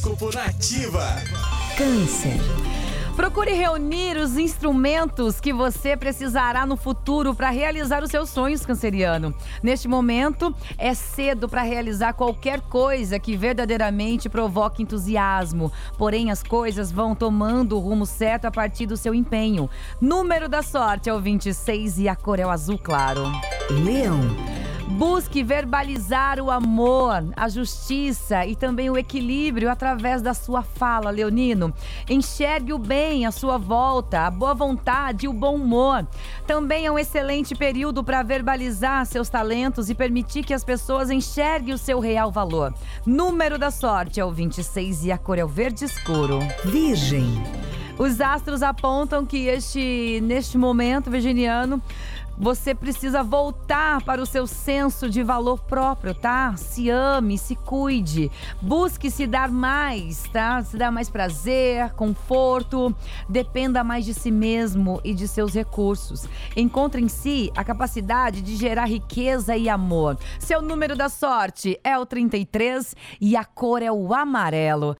Horóscopo Nativa. Câncer. Procure reunir os instrumentos que você precisará no futuro para realizar os seus sonhos, canceriano. Neste momento, é cedo para realizar qualquer coisa que verdadeiramente provoque entusiasmo. Porém, as coisas vão tomando o rumo certo a partir do seu empenho. Número da sorte é o 26 e a cor é o azul claro. Leão. Busque verbalizar o amor, a justiça e também o equilíbrio através da sua fala, Leonino. Enxergue o bem à sua volta, a boa vontade e o bom humor. Também é um excelente período para verbalizar seus talentos e permitir que as pessoas enxerguem o seu real valor. Número da sorte é o 26 e a cor é o verde escuro. Virgem. Os astros apontam que este, neste momento, virginiano, você precisa voltar para o seu senso de valor próprio, tá? Se ame, se cuide, busque se dar mais, tá? Se dar mais prazer, conforto, dependa mais de si mesmo e de seus recursos. Encontre em si a capacidade de gerar riqueza e amor. Seu número da sorte é o 33 e a cor é o amarelo.